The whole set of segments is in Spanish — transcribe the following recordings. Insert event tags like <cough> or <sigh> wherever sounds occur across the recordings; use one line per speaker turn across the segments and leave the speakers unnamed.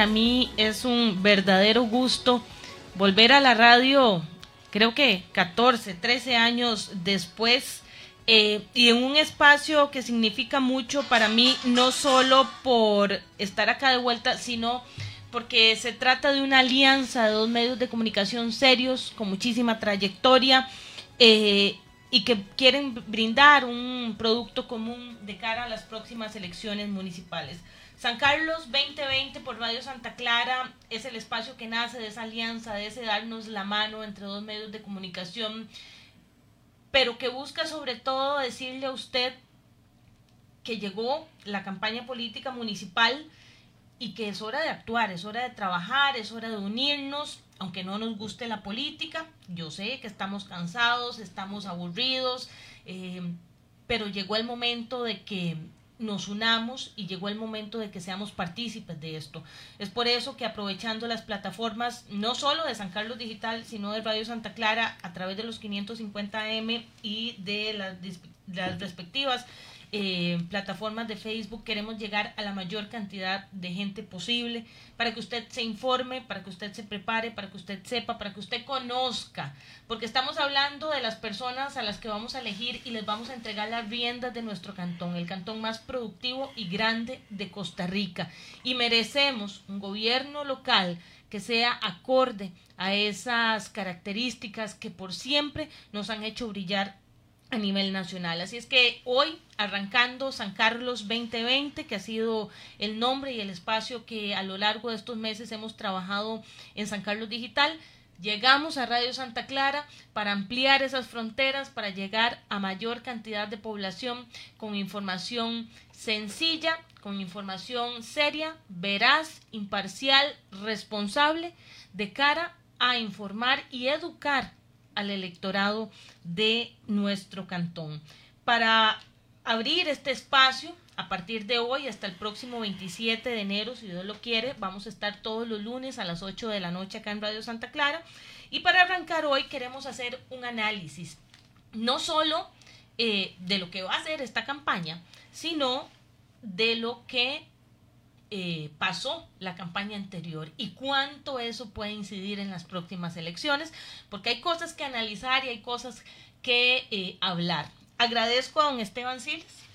para mí es un verdadero gusto volver a la radio, creo que 14, 13 años después, eh, y en un espacio que significa mucho para mí, no solo por estar acá de vuelta, sino porque se trata de una alianza de dos medios de comunicación serios, con muchísima trayectoria, eh, y que quieren brindar un producto común de cara a las próximas elecciones municipales. San Carlos 2020 por Radio Santa Clara es el espacio que nace de esa alianza, de ese darnos la mano entre dos medios de comunicación, pero que busca sobre todo decirle a usted que llegó la campaña política municipal y que es hora de actuar, es hora de trabajar, es hora de unirnos, aunque no nos guste la política. Yo sé que estamos cansados, estamos aburridos, eh, pero llegó el momento de que nos unamos y llegó el momento de que seamos partícipes de esto. Es por eso que aprovechando las plataformas, no solo de San Carlos Digital, sino de Radio Santa Clara, a través de los 550M y de las, las respectivas eh, plataformas de Facebook queremos llegar a la mayor cantidad de gente posible para que usted se informe, para que usted se prepare, para que usted sepa, para que usted conozca, porque estamos hablando de las personas a las que vamos a elegir y les vamos a entregar las riendas de nuestro cantón, el cantón más productivo y grande de Costa Rica. Y merecemos un gobierno local que sea acorde a esas características que por siempre nos han hecho brillar a nivel nacional. Así es que hoy, arrancando San Carlos 2020, que ha sido el nombre y el espacio que a lo largo de estos meses hemos trabajado en San Carlos Digital, llegamos a Radio Santa Clara para ampliar esas fronteras, para llegar a mayor cantidad de población con información sencilla, con información seria, veraz, imparcial, responsable, de cara a informar y educar al electorado de nuestro cantón. Para abrir este espacio, a partir de hoy hasta el próximo 27 de enero, si Dios lo quiere, vamos a estar todos los lunes a las 8 de la noche acá en Radio Santa Clara. Y para arrancar hoy queremos hacer un análisis, no solo eh, de lo que va a hacer esta campaña, sino de lo que eh, pasó la campaña anterior y cuánto eso puede incidir en las próximas elecciones, porque hay cosas que analizar y hay cosas que eh, hablar. Agradezco a don Esteban Siles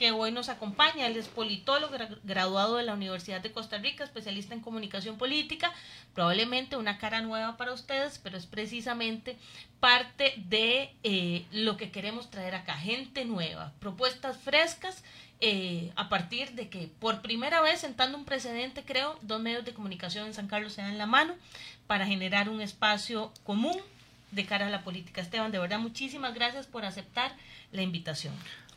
que hoy nos acompaña. Él es politólogo graduado de la Universidad de Costa Rica, especialista en comunicación política, probablemente una cara nueva para ustedes, pero es precisamente parte de eh, lo que queremos traer acá, gente nueva, propuestas frescas eh, a partir de que por primera vez, sentando un precedente, creo, dos medios de comunicación en San Carlos se dan la mano para generar un espacio común de cara a la política. Esteban, de verdad, muchísimas gracias por aceptar la invitación.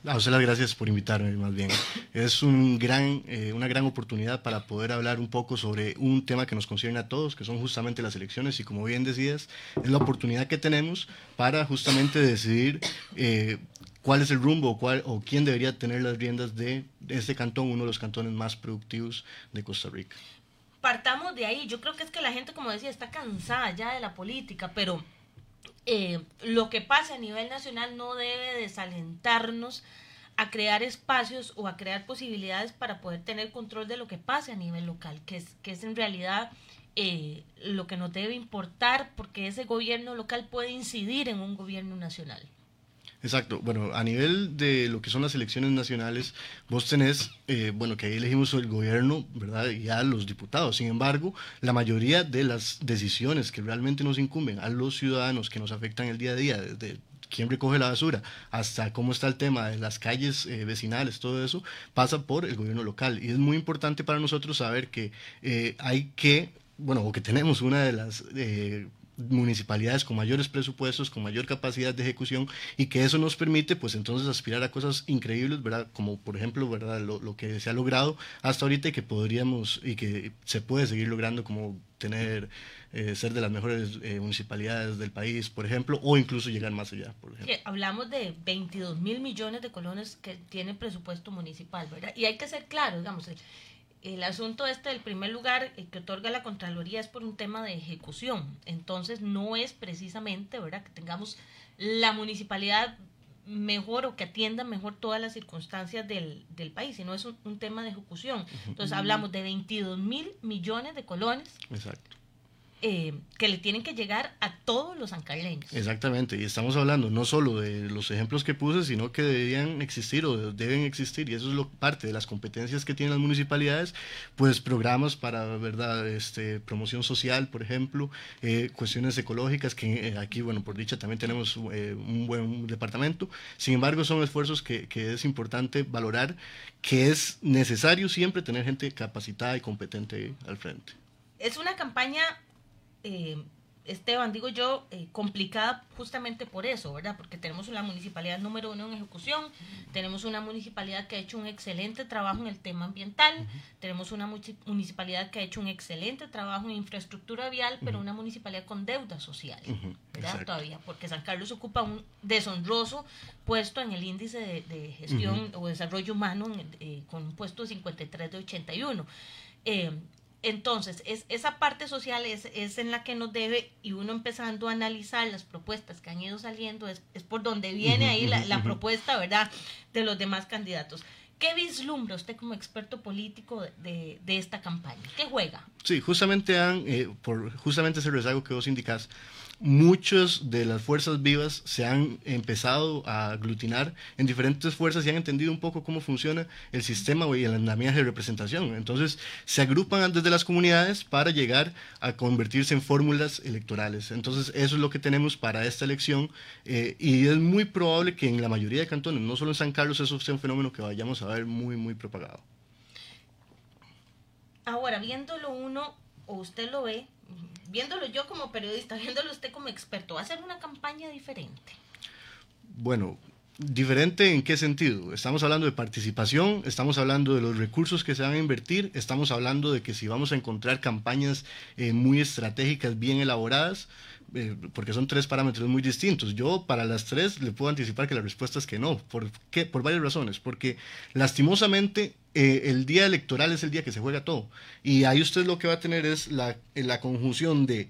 A usted las gracias por invitarme, más bien. Es un gran, eh, una gran oportunidad para poder hablar un poco sobre un tema que nos concierne a todos, que son justamente las elecciones, y como bien decías, es la oportunidad que tenemos para justamente decidir eh, cuál es el rumbo o, cuál, o quién debería tener las riendas de este cantón, uno de los cantones más productivos de Costa Rica.
Partamos de ahí. Yo creo que es que la gente, como decía, está cansada ya de la política, pero eh, lo que pasa a nivel nacional no debe desalentarnos a crear espacios o a crear posibilidades para poder tener control de lo que pase a nivel local, que es, que es en realidad eh, lo que nos debe importar porque ese gobierno local puede incidir en un gobierno nacional.
Exacto. Bueno, a nivel de lo que son las elecciones nacionales, vos tenés, eh, bueno, que ahí elegimos el gobierno, ¿verdad? Y a los diputados. Sin embargo, la mayoría de las decisiones que realmente nos incumben a los ciudadanos, que nos afectan el día a día, desde quién recoge la basura, hasta cómo está el tema de las calles eh, vecinales, todo eso, pasa por el gobierno local. Y es muy importante para nosotros saber que eh, hay que, bueno, o que tenemos una de las municipalidades con mayores presupuestos, con mayor capacidad de ejecución y que eso nos permite pues entonces aspirar a cosas increíbles, ¿verdad? Como por ejemplo, ¿verdad? Lo, que se ha logrado hasta ahorita y que podríamos y que se puede seguir logrando como tener, eh, ser de las mejores eh, municipalidades del país, por ejemplo, o incluso llegar más allá, por ejemplo.
hablamos de 22 mil millones de colones que tiene presupuesto municipal, ¿verdad? Y hay que ser claro, digamos, el asunto este del primer lugar eh, que otorga la Contraloría es por un tema de ejecución. Entonces no es precisamente, ¿verdad?, que tengamos la municipalidad mejor o que atienda mejor todas las circunstancias del, del país, sino es un, un, tema de ejecución. Entonces hablamos de 22 mil millones de colones.
Exacto.
Eh, que le tienen que llegar a todos los sancarleños.
Exactamente, y estamos hablando no solo de los ejemplos que puse, sino que deberían existir o deben existir, y eso es lo, parte de las competencias que tienen las municipalidades, pues programas para, ¿verdad?, este, promoción social, por ejemplo, eh, cuestiones ecológicas, que eh, aquí, bueno, por dicha también tenemos un buen departamento, sin embargo son esfuerzos que, que es importante valorar, que es necesario siempre tener gente capacitada y competente al frente.
Es una campaña eh, Esteban, digo yo, eh, complicada justamente por eso, ¿verdad? Porque tenemos una municipalidad número uno en ejecución, tenemos una municipalidad que ha hecho un excelente trabajo en el tema ambiental, tenemos una municipalidad que ha hecho un excelente trabajo en infraestructura vial, pero una municipalidad con deuda social, ¿verdad? Todavía, porque San Carlos ocupa un deshonroso puesto en el índice de, gestión o desarrollo humano eh, con un puesto de 53 de 81. Eh, entonces, es, esa parte social es, es, en la que nos debe, y uno empezando a analizar las propuestas que han ido saliendo, es, es por donde viene ahí la, la, propuesta, ¿verdad?, de los demás candidatos. ¿Qué vislumbra usted como experto político de, de esta campaña? ¿Qué juega?
Sí, justamente, han, eh, por justamente ese rezago que vos indicás, muchas de las fuerzas vivas se han empezado a aglutinar en diferentes fuerzas y han entendido un poco cómo funciona el sistema y el andamiaje de representación. Entonces se agrupan desde las comunidades para llegar a convertirse en fórmulas electorales. Entonces eso es lo que tenemos para esta elección eh, y es muy probable que en la mayoría de cantones, no solo en San Carlos, eso sea un fenómeno que vayamos a ver muy, muy propagado.
Ahora, viéndolo uno, o usted lo ve, viéndolo yo como periodista, <laughs> viéndolo usted como experto, ¿va a ser una campaña diferente?
Bueno, ¿Diferente en qué sentido? Estamos hablando de participación, estamos hablando de los recursos que se van a invertir, estamos hablando de que si vamos a encontrar campañas eh, muy estratégicas, bien elaboradas, eh, porque son tres parámetros muy distintos. Yo para las tres le puedo anticipar que la respuesta es que no. ¿Por qué? Por varias razones. Porque lastimosamente eh, el día electoral es el día que se juega todo. Y ahí usted lo que va a tener es la, la conjunción de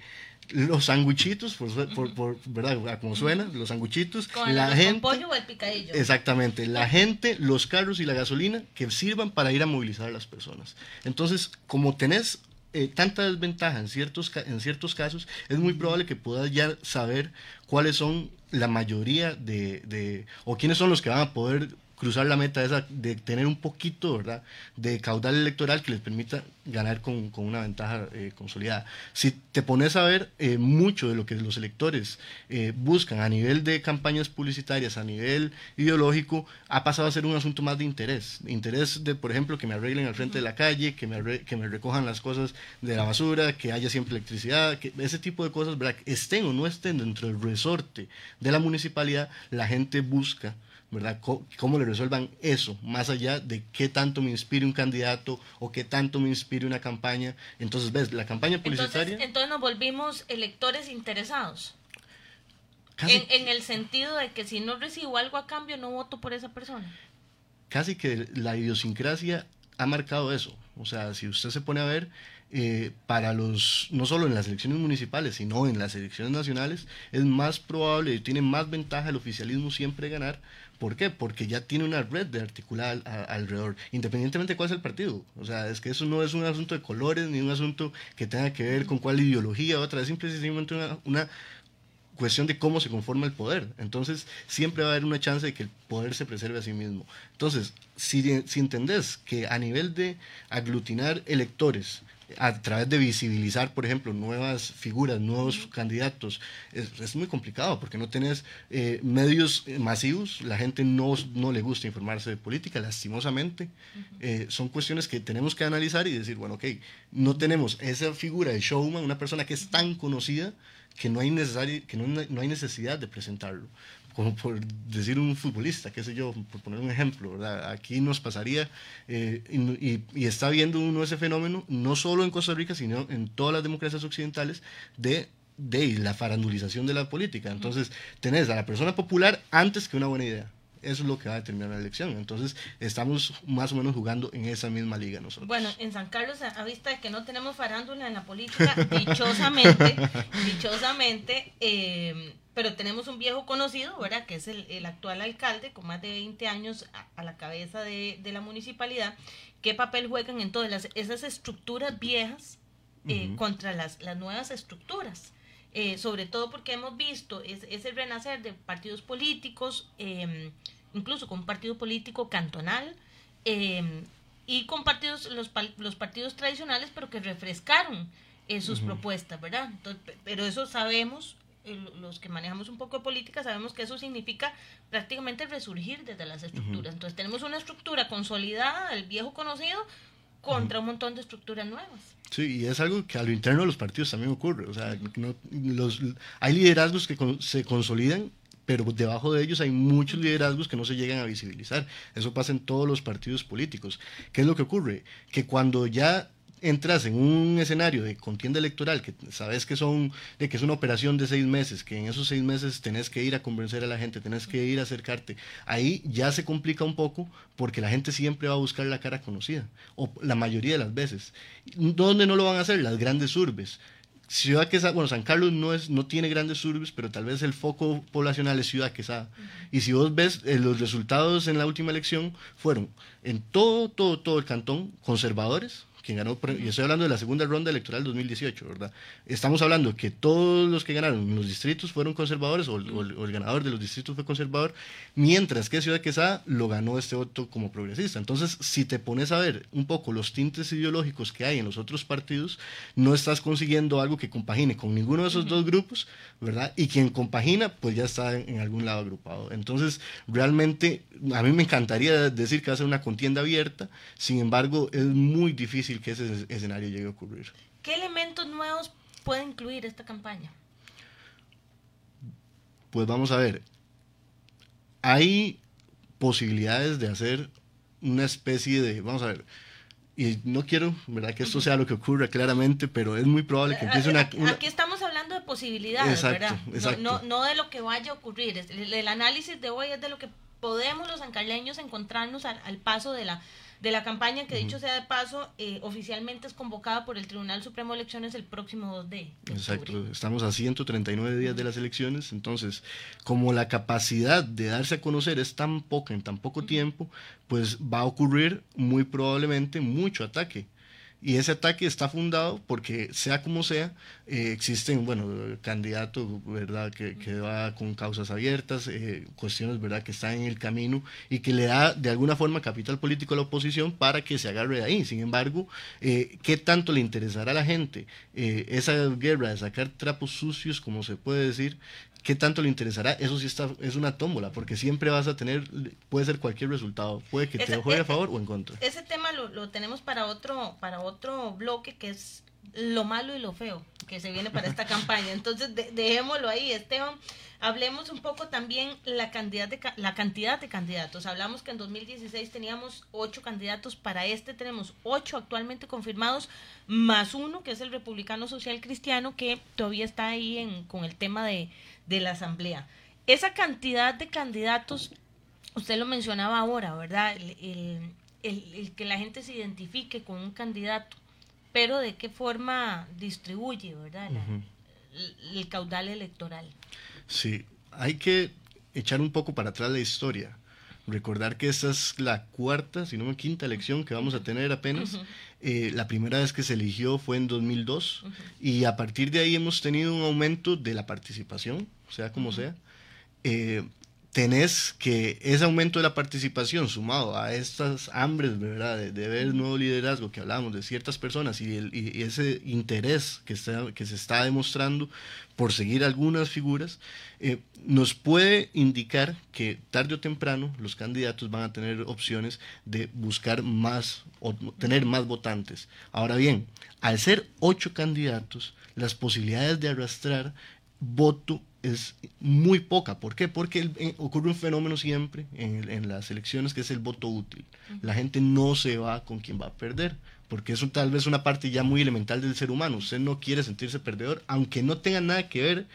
los sanguchitos, por, por, ¿verdad? Como suena, los sanguchitos,
la gente, pollo o el picadillo.
Exactamente, la gente, los carros y la gasolina que sirvan para ir a movilizar a las personas. Entonces, como tenés eh, tanta desventaja en ciertos, en ciertos casos, es muy probable que puedas ya saber cuáles son la mayoría de, de, o quiénes son los que van a poder cruzar la meta esa de tener un poquito ¿verdad? de caudal electoral que les permita ganar con, con una ventaja eh, consolidada. Si te pones a ver eh, mucho de lo que los electores eh, buscan a nivel de campañas publicitarias, a nivel ideológico, ha pasado a ser un asunto más de interés. Interés de, por ejemplo, que me arreglen al frente de la calle, que me, que me recojan las cosas de la basura, que haya siempre electricidad, que ese tipo de cosas, estén o no estén dentro del resorte de la municipalidad, la gente busca ¿verdad? ¿Cómo, le resuelvan eso? Más allá de qué tanto me inspire un candidato o qué tanto me inspire una campaña. Entonces, ¿ves? La campaña publicitaria...
Entonces, nos volvimos electores interesados. En, en, el sentido de que si no recibo algo a cambio, no voto por esa persona.
Casi que la idiosincrasia ha marcado eso. O sea, si usted se pone a ver, eh, para los, no solo en las elecciones municipales, sino en las elecciones nacionales, es más probable, tiene más ventaja el oficialismo siempre ganar. ¿Por qué? Porque ya tiene una red de articulada alrededor, independientemente de cuál es el partido. O sea, es que eso no es un asunto de colores, ni un asunto que tenga que ver con cuál ideología, otra, es simplemente una, una cuestión de cómo se conforma el poder. Entonces, siempre va a haber una chance de que el poder se preserve a sí mismo. Entonces, si, si entendés que a nivel de aglutinar electores, a través de visibilizar, por ejemplo, nuevas figuras, nuevos candidatos, es, muy complicado porque no tenés eh, medios masivos, la gente no, no le gusta informarse de política, lastimosamente. Eh, son cuestiones que tenemos que analizar y decir, bueno, ok, no tenemos esa figura de showman, una persona que es tan conocida que no hay, que no, no hay necesidad de presentarlo como por decir un futbolista, qué sé yo, por poner un ejemplo, ¿verdad? Aquí nos pasaría, eh, y, está viendo uno ese fenómeno, no solo en Costa Rica, sino en todas las democracias occidentales, de, de la farandulización de la política. Entonces, tenés a la persona popular antes que una buena idea. Eso es lo que va a determinar la elección. Entonces, estamos más o menos jugando en esa misma liga nosotros.
Bueno, en San Carlos, a vista de que no tenemos farándula en la política, <laughs> dichosamente, dichosamente, eh, pero tenemos un viejo conocido, ¿verdad? Que es el, actual alcalde con más de 20 años a, la cabeza de, la municipalidad. ¿Qué papel juegan en todas esas estructuras viejas eh, contra las, las nuevas estructuras? Eh, sobre todo porque hemos visto ese, renacer de partidos políticos, em, incluso con un partido político cantonal, em, y con partidos, los, los partidos tradicionales, pero que refrescaron eh, sus propuestas, ¿verdad? pero eso sabemos, eh, los que manejamos un poco de política, sabemos que eso significa prácticamente resurgir desde las estructuras. Entonces tenemos una estructura consolidada, el viejo conocido, contra un montón de estructuras nuevas.
Sí, y es algo que a lo interno de los partidos también ocurre. O sea, los, hay liderazgos que se consolidan pero debajo de ellos hay muchos liderazgos que no se llegan a visibilizar. Eso pasa en todos los partidos políticos. ¿Qué es lo que ocurre? Que cuando ya entras en un escenario de contienda electoral, que sabes que son, de que es una operación de seis meses, que en esos seis meses tenés que ir a convencer a la gente, tenés que ir a acercarte, ahí ya se complica un poco porque la gente siempre va a buscar la cara conocida, o la mayoría de las veces. ¿Dónde no lo van a hacer? Las grandes urbes. Ciudad Quesada, bueno, San Carlos no, es, no tiene grandes urbes, pero tal vez el foco poblacional es Ciudad Quesada. Y si vos ves eh, los resultados en la última elección, fueron en todo, todo, todo el cantón conservadores, quien ganó, y estoy hablando de la segunda ronda electoral 2018, ¿verdad? Estamos hablando que todos los que ganaron en los distritos fueron conservadores, o, el ganador de los distritos fue conservador, mientras que Ciudad Quesada lo ganó este voto como progresista. Entonces, si te pones a ver un poco los tintes ideológicos que hay en los otros partidos, no estás consiguiendo algo que compagine con ninguno de esos dos grupos, ¿verdad? Y quien compagina, pues ya está en, algún lado agrupado. Entonces, realmente, a mí me encantaría decir que va a ser una contienda abierta, sin embargo, es muy difícil que ese escenario llegue a ocurrir.
¿Qué elementos nuevos puede incluir esta campaña?
Pues vamos a ver. Hay posibilidades de hacer una especie de, vamos a ver, y no quiero, ¿verdad? Que esto sea lo que ocurra claramente, pero es muy probable que empiece una...
Aquí estamos hablando de posibilidades, ¿verdad? No, no, de lo que vaya a ocurrir. El, análisis de hoy es de lo que podemos los ancarleños encontrarnos al paso de la de la campaña que dicho sea de paso, eh, oficialmente es convocada por el Tribunal Supremo de Elecciones el próximo 2 de
Exacto, estamos a 139 días de las elecciones, entonces como la capacidad de darse a conocer es tan poca en tan poco tiempo, pues va a ocurrir muy probablemente mucho ataque y ese ataque está fundado porque, sea como sea, eh, existen, bueno, candidatos, ¿verdad?, que, que va con causas abiertas, eh, cuestiones, ¿verdad?, que están en el camino y que le da de alguna forma capital político a la oposición para que se agarre de ahí. Sin embargo, eh, ¿qué tanto le interesará a la gente esa guerra de sacar trapos sucios, como se puede decir, ¿Qué tanto le interesará? Eso sí está, es una tómbola, porque siempre vas a tener, puede ser cualquier resultado, puede que te juegue a favor o en contra.
Ese tema lo, lo, tenemos para otro, para otro bloque que es lo malo y lo feo que se viene para esta <laughs> campaña. Entonces, dejémoslo ahí, Esteban. Hablemos un poco también la cantidad, de, la cantidad de candidatos. Hablamos que en 2016 teníamos ocho candidatos, para este tenemos ocho actualmente confirmados, más uno que es el Republicano Social Cristiano, que todavía está ahí en, con el tema de, de la Asamblea. Esa cantidad de candidatos, usted lo mencionaba ahora, ¿verdad? El, el, que la gente se identifique con un candidato, pero de qué forma distribuye, ¿verdad? el, caudal electoral.
Sí, hay que echar un poco para atrás la historia. Recordar que esta es la cuarta, si no me quinta elección que vamos a tener apenas. Eh, la primera vez que se eligió fue en 2002 y a partir de ahí hemos tenido un aumento de la participación, sea como sea. Eh, tenés que ese aumento de la participación sumado a estas hambres, ¿verdad? De, ver nuevo liderazgo que hablamos de ciertas personas y, ese interés que, está, que se está demostrando por seguir algunas figuras, eh, nos puede indicar que tarde o temprano los candidatos van a tener opciones de buscar más o tener más votantes. Ahora bien, al ser ocho candidatos, las posibilidades de arrastrar voto es muy poca. ¿Por qué? Porque eh, ocurre un fenómeno siempre en, las elecciones que es el voto útil. La gente no se va con quien va a perder, porque eso tal vez una parte ya muy elemental del ser humano. Usted no quiere sentirse perdedor, aunque no tenga nada que ver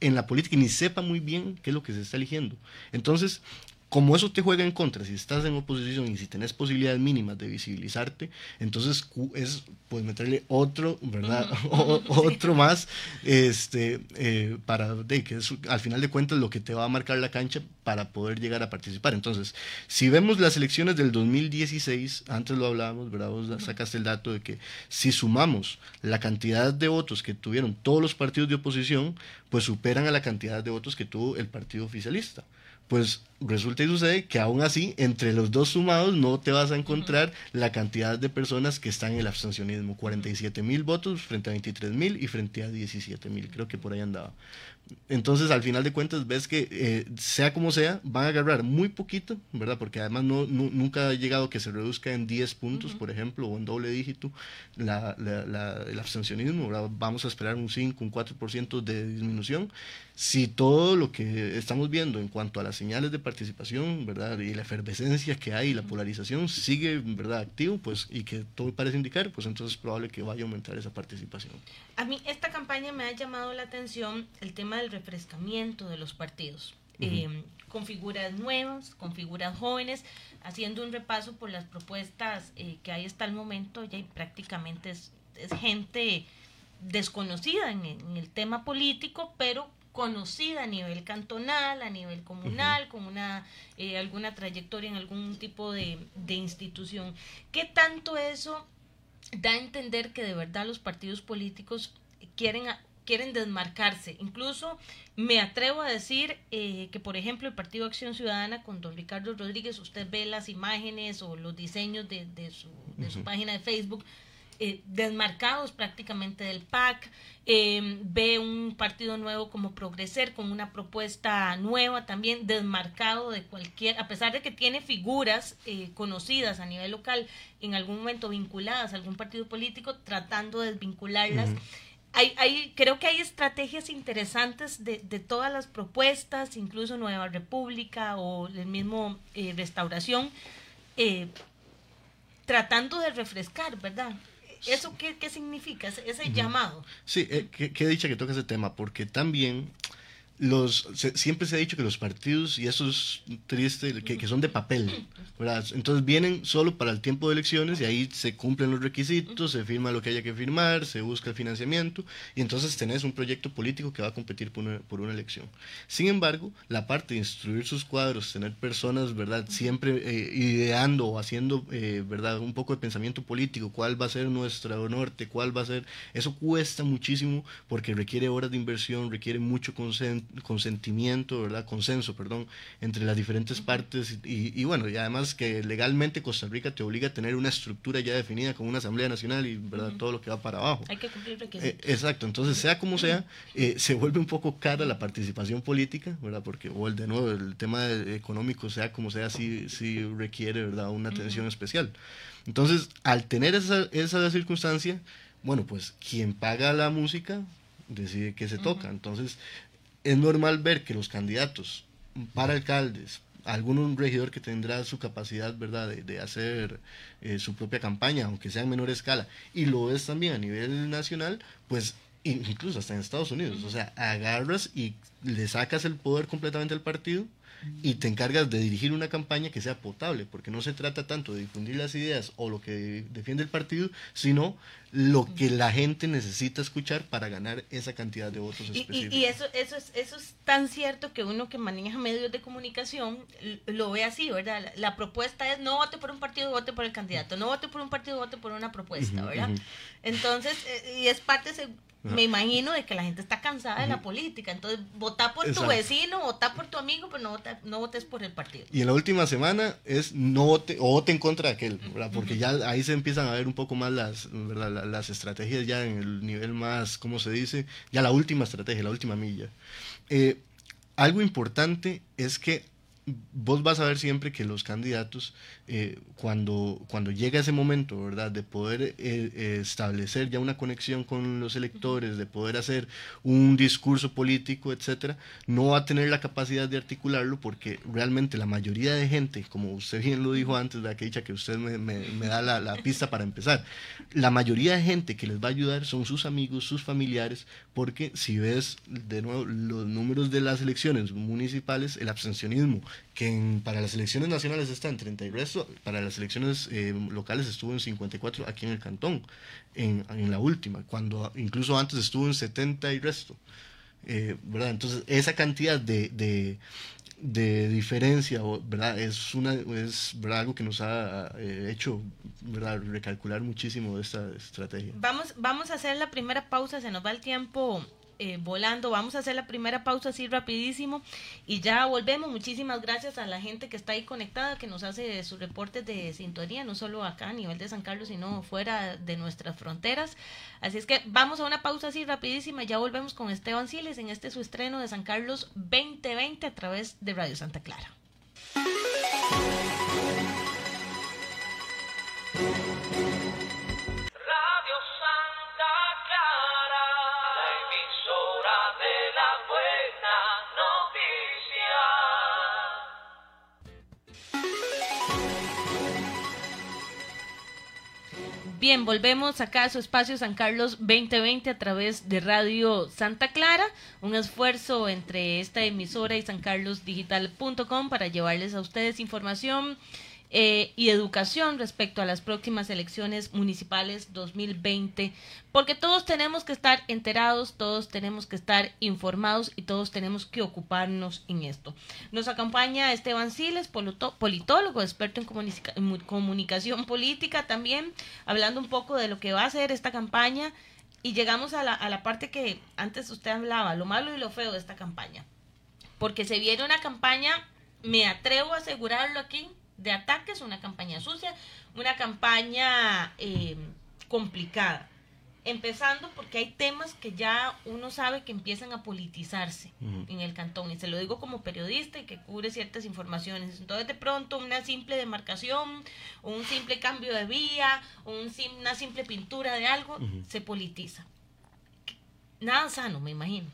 en la política y ni sepa muy bien qué es lo que se está eligiendo. Entonces, como eso te juega en contra, si estás en oposición y si tenés posibilidades mínimas de visibilizarte, entonces es pues meterle otro, ¿verdad? <laughs> otro más, este, eh, para, de, que es al final de cuentas lo que te va a marcar la cancha para poder llegar a participar. Entonces, si vemos las elecciones del 2016, antes lo hablábamos, ¿verdad? Vos sacaste el dato de que si sumamos la cantidad de votos que tuvieron todos los partidos de oposición, pues superan a la cantidad de votos que tuvo el partido oficialista pues resulta y sucede que aún así, entre los dos sumados, no te vas a encontrar la cantidad de personas que están en el abstencionismo. 47 mil votos frente a 23 mil y frente a 17 mil, creo que por ahí andaba. Entonces, al final de cuentas, ves que eh, sea como sea, van a agarrar muy poquito, ¿verdad? Porque además no, nunca ha llegado que se reduzca en 10 puntos, por ejemplo, o en doble dígito la, el abstencionismo, Vamos a esperar un 5, un 4% de disminución. Si todo lo que estamos viendo en cuanto a las señales de participación, ¿verdad? Y la efervescencia que hay, la polarización sigue, ¿verdad? Activo, pues, y que todo parece indicar, pues entonces es probable que vaya a aumentar esa participación.
A mí esta campaña me ha llamado la atención el tema del refrescamiento de los partidos. Eh, con figuras nuevas, con figuras jóvenes, haciendo un repaso por las propuestas eh, que hay hasta el momento, ya prácticamente es, gente desconocida en, el tema político, pero conocida a nivel cantonal, a nivel comunal, con una eh, alguna trayectoria en algún tipo de, de institución. ¿Qué tanto eso da a entender que de verdad los partidos políticos quieren quieren desmarcarse. Incluso me atrevo a decir eh, que, por ejemplo, el Partido Acción Ciudadana con don Ricardo Rodríguez, usted ve las imágenes o los diseños de, su, de su, página de Facebook. Eh, desmarcados prácticamente del PAC, eh, ve un partido nuevo como Progreser con una propuesta nueva también desmarcado de cualquier, a pesar de que tiene figuras conocidas a nivel local, en algún momento vinculadas a algún partido político, tratando de desvincularlas hay, creo que hay estrategias interesantes de, de, todas las propuestas, incluso Nueva República o el mismo eh, Restauración, eh, tratando de refrescar, ¿verdad? ¿Eso qué, qué significa, ese, llamado?
Sí, eh, qué, qué dicha que toca ese tema, porque también los siempre se ha dicho que los partidos, y eso es triste, que, que son de papel, ¿verdad? Entonces vienen solo para el tiempo de elecciones y ahí se cumplen los requisitos, se firma lo que haya que firmar, se busca el financiamiento y entonces tenés un proyecto político que va a competir por una, por una elección. Sin embargo, la parte de instruir sus cuadros, tener personas, ¿verdad? Siempre eh, ideando o haciendo, eh, ¿verdad? Un poco de pensamiento político, cuál va a ser nuestro norte, cuál va a ser, eso cuesta muchísimo porque requiere horas de inversión, requiere mucho consenso consentimiento, ¿verdad? Consenso, perdón, entre las diferentes partes y, bueno, y además que legalmente Costa Rica te obliga a tener una estructura ya definida con una Asamblea Nacional y, ¿verdad? Todo lo que va para abajo.
Hay que cumplir requisitos.
Eh, exacto, entonces sea como sea, eh, se vuelve un poco cara la participación política, ¿verdad? Porque, o el de nuevo, el tema económico, sea como sea, sí, sí requiere, ¿verdad? Una atención especial. Entonces, al tener esa, esa circunstancia, bueno, pues quien paga la música decide que se toca. Entonces, es normal ver que los candidatos para alcaldes, algún regidor que tendrá su capacidad, ¿verdad?, de, hacer eh, su propia campaña, aunque sea en menor escala, y lo es también a nivel nacional, pues incluso hasta en Estados Unidos, o sea, agarras y le sacas el poder completamente al partido y te encargas de dirigir una campaña que sea potable, porque no se trata tanto de difundir las ideas o lo que defiende el partido, sino lo que la gente necesita escuchar para ganar esa cantidad de votos
específicos. Y, eso, eso, es, eso es tan cierto que uno que maneja medios de comunicación lo ve así, ¿verdad? La, propuesta es no vote por un partido, vote por el candidato, no vote por un partido, vote por una propuesta, ¿verdad? Entonces, eh, y es parte, me imagino de que la gente está cansada de la política. Entonces, vota por tu vecino, vota por tu amigo, pero no, no votes por el partido.
Y en la última semana es no vote o vote en contra de aquel, ¿verdad? Porque ya ahí se empiezan a ver un poco más las, las estrategias ya en el nivel más, ¿cómo se dice? Ya la última estrategia, la última milla. Eh, algo importante es que vos vas a ver siempre que los candidatos, eh, cuando, cuando llega ese momento, ¿verdad?, de poder eh, eh, establecer ya una conexión con los electores, de poder hacer un discurso político, etcétera, no va a tener la capacidad de articularlo porque realmente la mayoría de gente, como usted bien lo dijo antes, de que dicha que usted me, me, da la, la, pista para empezar, la mayoría de gente que les va a ayudar son sus amigos, sus familiares, porque si ves de nuevo los números de las elecciones municipales, el abstencionismo que para las elecciones nacionales está en 30 y resto, para las elecciones eh, locales estuvo en 54 aquí en el cantón, en, en, la última, cuando incluso antes estuvo en 70 y resto. Eh, ¿verdad? Entonces, esa cantidad de, de, de diferencia, ¿verdad? Es, una, es ¿verdad? algo que nos ha eh, hecho ¿verdad? recalcular muchísimo esta estrategia.
Vamos, vamos a hacer la primera pausa, se nos va el tiempo eh, volando. Vamos a hacer la primera pausa así rapidísimo y ya volvemos. Muchísimas gracias a la gente que está ahí conectada, que nos hace sus reportes de sintonía, no solo acá a nivel de San Carlos, sino fuera de nuestras fronteras. Así es que vamos a una pausa así rapidísima. Ya volvemos con Esteban Siles en este su estreno de San Carlos 2020 a través de Radio Santa Clara. Bien, volvemos acá a su espacio San Carlos 2020 a través de Radio Santa Clara, un esfuerzo entre esta emisora y sancarlosdigital.com para llevarles a ustedes información eh, y educación respecto a las próximas elecciones municipales 2020, porque todos tenemos que estar enterados, todos tenemos que estar informados y todos tenemos que ocuparnos en esto. Nos acompaña Esteban Siles, politólogo, experto en comunicación política también, hablando un poco de lo que va a ser esta campaña y llegamos a la, a la parte que antes usted hablaba, lo malo y lo feo de esta campaña, porque se viene una campaña, me atrevo a asegurarlo aquí, de ataques, una campaña sucia, una campaña eh, complicada. Empezando porque hay temas que ya uno sabe que empiezan a politizarse en el cantón, y se lo digo como periodista y que cubre ciertas informaciones. Entonces, de pronto, una simple demarcación, un simple cambio de vía, un, una simple pintura de algo, se politiza. Nada sano, me imagino.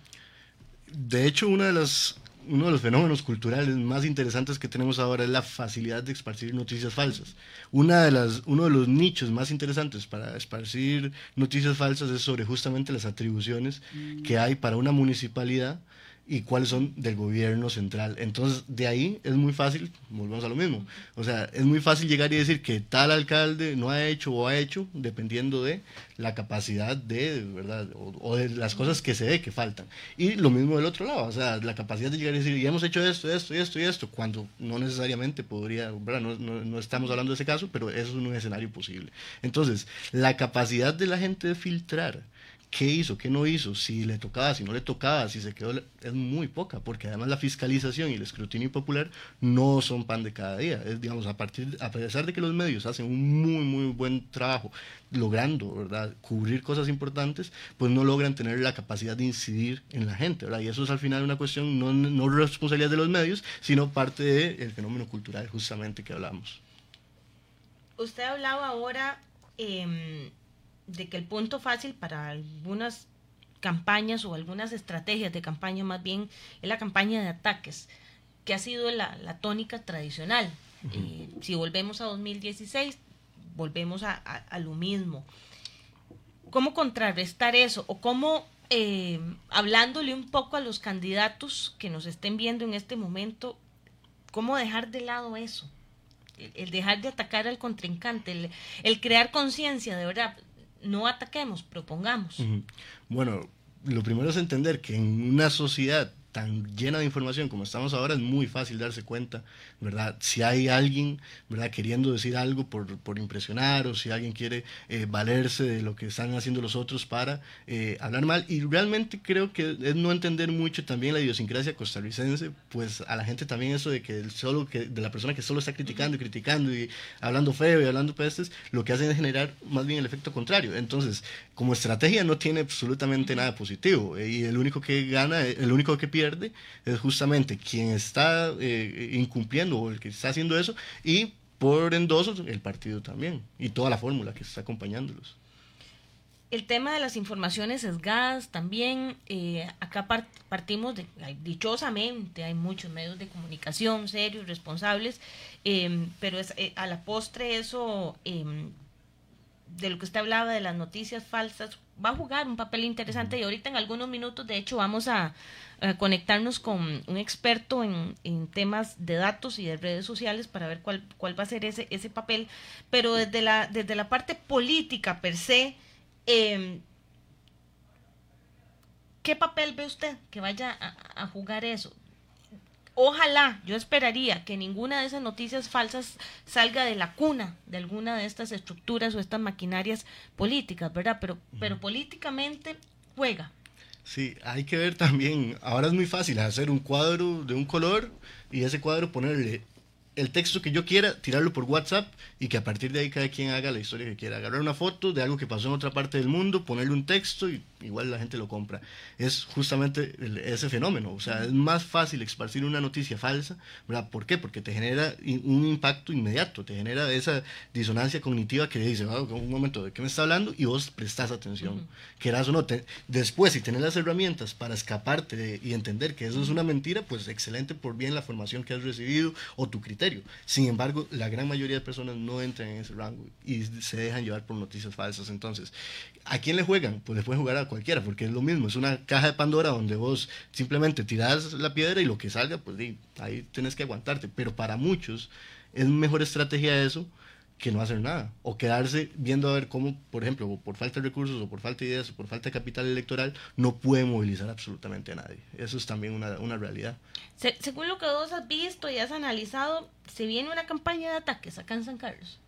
De hecho, una de las uno de los fenómenos culturales más interesantes que tenemos ahora es la facilidad de esparcir noticias falsas. Una de las, uno de los nichos más interesantes para esparcir noticias falsas es sobre justamente las atribuciones que hay para una municipalidad y cuáles son del gobierno central. Entonces, de ahí es muy fácil, volvemos a lo mismo, o sea, es muy fácil llegar y decir que tal alcalde no ha hecho o ha hecho, dependiendo de la capacidad de, ¿verdad? O, de las cosas que se ve que faltan. Y lo mismo del otro lado, o sea, la capacidad de llegar y decir, y hemos hecho esto, esto y esto y esto, cuando no necesariamente podría, ¿verdad? No, no, no estamos hablando de ese caso, pero eso es un escenario posible. Entonces, la capacidad de la gente de filtrar qué hizo, qué no hizo, si le tocaba, si no le tocaba, si se quedó, es muy poca, porque además la fiscalización y el escrutinio popular no son pan de cada día. Digamos, a, partir, a pesar de que los medios hacen un muy, muy buen trabajo logrando, ¿verdad?, cubrir cosas importantes, pues no logran tener la capacidad de incidir en la gente, ¿verdad? Y eso es al final una cuestión no, no responsabilidad de los medios, sino parte del fenómeno cultural justamente que hablamos.
Usted hablaba ahora... Eh, de que el punto fácil para algunas campañas o algunas estrategias de campaña más bien es la campaña de ataques, que ha sido la, tónica tradicional. Eh, si volvemos a 2016, volvemos a, a, lo mismo. ¿Cómo contrarrestar eso? ¿O cómo, eh, hablándole un poco a los candidatos que nos estén viendo en este momento, cómo dejar de lado eso? El, dejar de atacar al contrincante, el, el crear conciencia, de verdad no ataquemos, propongamos.
Bueno, lo primero es entender que en una sociedad tan llena de información como estamos ahora, es muy fácil darse cuenta, ¿verdad? Si hay alguien, ¿verdad? Queriendo decir algo por, por impresionar o si alguien quiere eh, valerse de lo que están haciendo los otros para eh, hablar mal. Y realmente creo que es no entender mucho también la idiosincrasia costarricense, pues a la gente también eso de que el solo, que, de la persona que solo está criticando y criticando y hablando feo y hablando pestes, lo que hacen es generar más bien el efecto contrario. Entonces, como estrategia no tiene absolutamente nada positivo eh, y el único que gana, el único que pierde, es justamente quien está eh, incumpliendo o el que está haciendo eso y por endoso el partido también y toda la fórmula que está acompañándolos.
El tema de las informaciones sesgadas también, eh, acá partimos de, dichosamente, hay muchos medios de comunicación serios, responsables, em, pero eh, a la postre eso em, de lo que usted hablaba de las noticias falsas, va a jugar un papel interesante y ahorita en algunos minutos, de hecho, vamos a, conectarnos con un experto en, temas de datos y de redes sociales para ver cuál, cuál va a ser ese, ese papel. Pero desde la, desde la parte política per se, eh, ¿qué papel ve usted que vaya a jugar eso? Ojalá, yo esperaría que ninguna de esas noticias falsas salga de la cuna de alguna de estas estructuras o estas maquinarias políticas, ¿verdad? Pero, pero políticamente juega.
Sí, hay que ver también, ahora es muy fácil hacer un cuadro de un color y ese cuadro ponerle el texto que yo quiera, tirarlo por WhatsApp y que a partir de ahí cada quien haga la historia que quiera. Agarrar una foto de algo que pasó en otra parte del mundo, ponerle un texto y igual la gente lo compra. Es justamente ese fenómeno. O sea, es más fácil esparcir una noticia falsa, ¿verdad? ¿Por qué? Porque te genera un impacto inmediato, te genera esa disonancia cognitiva que dice, ah, un momento, ¿de qué me está hablando? Y vos prestás atención. Quieras o no, después, si tenés las herramientas para escaparte y entender que eso es una mentira, pues excelente por bien la formación que has recibido o tu criterio. Sin embargo, la gran mayoría de personas no entran en ese rango y se dejan llevar por noticias falsas. Entonces, ¿a quién le juegan? Pues le pueden jugar a cualquiera, porque es lo mismo, es una caja de Pandora donde vos simplemente tirás la piedra y lo que salga, pues ahí tienes que aguantarte. Pero para muchos es mejor estrategia eso que no hacer nada, o quedarse viendo a ver cómo, por ejemplo, por falta de recursos o por falta de ideas o por falta de capital electoral, no puede movilizar absolutamente a nadie. Eso es también una, una realidad.
según lo que vos has visto y has analizado, se viene una campaña de ataques acá en San Carlos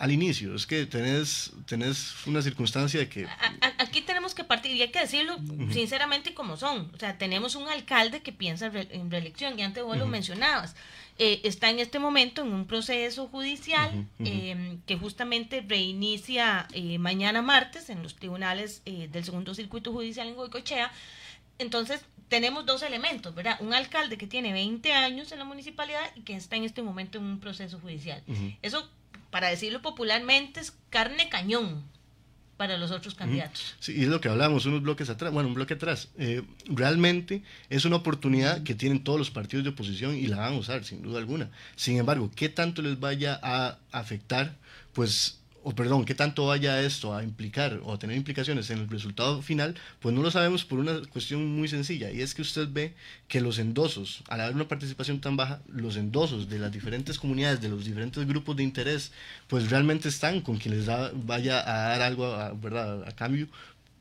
al inicio, es que tenés, tenés una circunstancia de que...
aquí tenemos que partir, y hay que decirlo sinceramente como son, o sea, tenemos un alcalde que piensa en reelección, y antes vos lo mencionabas, eh, está en este momento en un proceso judicial em, que justamente reinicia eh, mañana martes en los tribunales eh, del segundo circuito judicial en Goicochea, entonces tenemos dos elementos, ¿verdad? Un alcalde que tiene 20 años en la municipalidad y que está en este momento en un proceso judicial. Eso para decirlo popularmente, es carne cañón para los otros candidatos.
Sí, y es lo que hablamos unos bloques atrás, bueno, un bloque atrás. Eh, realmente es una oportunidad que tienen todos los partidos de oposición y la van a usar, sin duda alguna. Sin embargo, ¿qué tanto les vaya a afectar? Pues o perdón, qué tanto vaya esto a implicar o a tener implicaciones en el resultado final, pues no lo sabemos por una cuestión muy sencilla, y es que usted ve que los endosos, al haber una participación tan baja, los endosos de las diferentes comunidades, de los diferentes grupos de interés, pues realmente están con quien les vaya a dar algo ¿verdad? a cambio,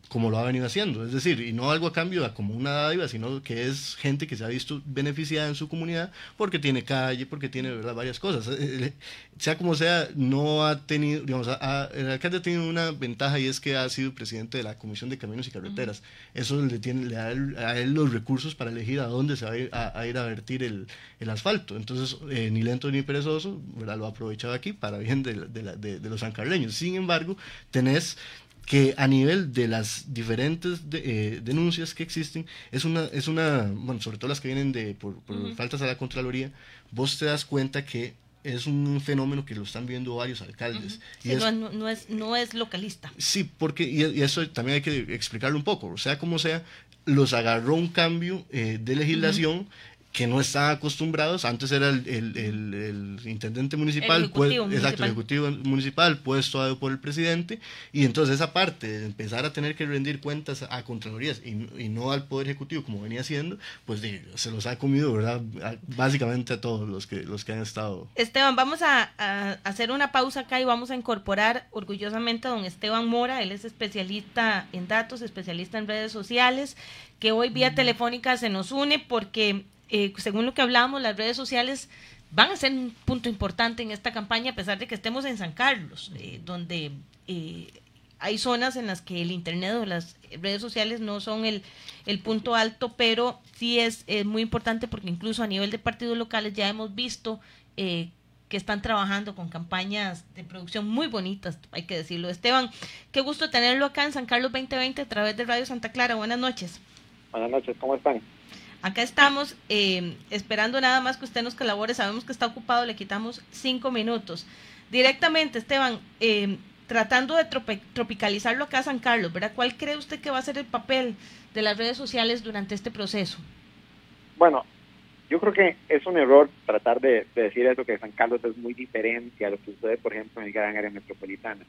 como lo ha venido haciendo. Es decir, y no algo a cambio como una dádiva, sino que es gente que se ha visto beneficiada en su comunidad porque tiene calle, porque tiene ¿verdad? varias cosas. Eh, eh, sea como sea, no ha tenido, digamos, el alcalde ha tenido una ventaja y es que ha sido presidente de la Comisión de Caminos y Carreteras. Eso le, tiene, le da a él los recursos para elegir a dónde se va a ir a, vertir el, el, asfalto. Entonces, eh, ni lento ni perezoso, ¿verdad? lo ha aprovechado aquí para bien de, de, de los sancarleños. Sin embargo, tenés que a nivel de las diferentes eh, denuncias que existen, es una, es una, bueno, sobre todo las que vienen de por, faltas a la Contraloría, vos te das cuenta que es un fenómeno que lo están viendo varios alcaldes.
y no, no, es, no es localista.
Sí, porque, y, eso también hay que explicarlo un poco, o sea, como sea, los agarró un cambio eh, de legislación que no estaban acostumbrados. Antes era el, el, intendente municipal, pues, exacto, el ejecutivo municipal, puesto por el presidente, y entonces esa parte de empezar a tener que rendir cuentas a Contralorías y, no al Poder Ejecutivo como venía haciendo, pues se los ha comido, ¿verdad? Básicamente a todos los que, los que han estado.
Esteban, vamos a, a hacer una pausa acá y vamos a incorporar orgullosamente a don Esteban Mora, él es especialista en datos, especialista en redes sociales, que hoy vía telefónica se nos une porque eh, según lo que hablábamos, las redes sociales van a ser un punto importante en esta campaña, a pesar de que estemos en San Carlos, eh, donde eh, hay zonas en las que el Internet o las redes sociales no son el, el punto alto, pero sí es, muy importante porque incluso a nivel de partidos locales ya hemos visto que están trabajando con campañas de producción muy bonitas, hay que decirlo. Esteban, qué gusto tenerlo acá en San Carlos 2020 a través de Radio Santa Clara. Buenas noches.
Buenas noches, ¿cómo están?
Acá estamos eh, esperando nada más que usted nos colabore. Sabemos que está ocupado, le quitamos cinco minutos. Directamente, Esteban, eh, tratando de tropicalizarlo acá a San Carlos, ¿verdad? ¿Cuál cree usted que va a ser el papel de las redes sociales durante este proceso?
Bueno, Yo creo que es un error tratar de, decir eso, que San Carlos es muy diferente a lo que sucede, por ejemplo, en el gran área metropolitana.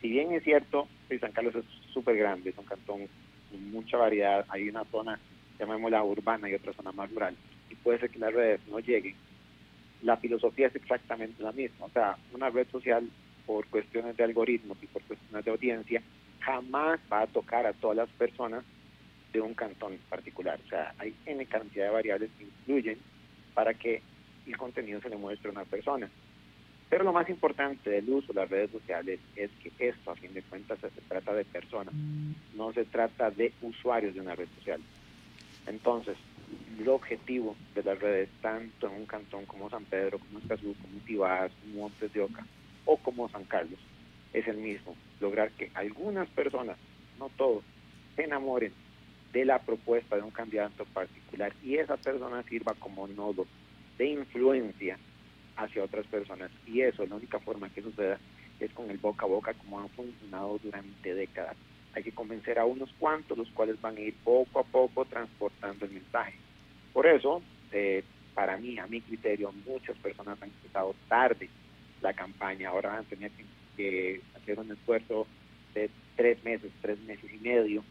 Si bien es cierto, San Carlos es súper grande, es un cantón con mucha variedad, hay una zona, llamémosla urbana y otra zona más rural, y puede ser que las redes no lleguen, la filosofía es exactamente la misma. O sea, una red social, por cuestiones de algoritmos y por cuestiones de audiencia, jamás va a tocar a todas las personas de un cantón particular. O sea, hay N cantidad de variables que influyen para que el contenido se le muestre a una persona. Pero lo más importante del uso de las redes sociales es que esto, a fin de cuentas, se trata de personas, no se trata de usuarios de una red social. Entonces, el objetivo de las redes, tanto en un cantón como San Pedro, como Escazú, como Tibás, como Montes de Oca o como San Carlos, es el mismo, lograr que algunas personas, no todos, se enamoren de la propuesta de un candidato particular y esa persona sirva como nodo de influencia hacia otras personas. Y eso, la única forma que suceda es con el boca a boca como han funcionado durante décadas. Hay que convencer a unos cuantos, los cuales van a ir poco a poco transportando el mensaje. Por eso, eh, para mí, a mi criterio, muchas personas han empezado tarde la campaña. Ahora han tenido que hacer un esfuerzo de tres meses, tres meses y medio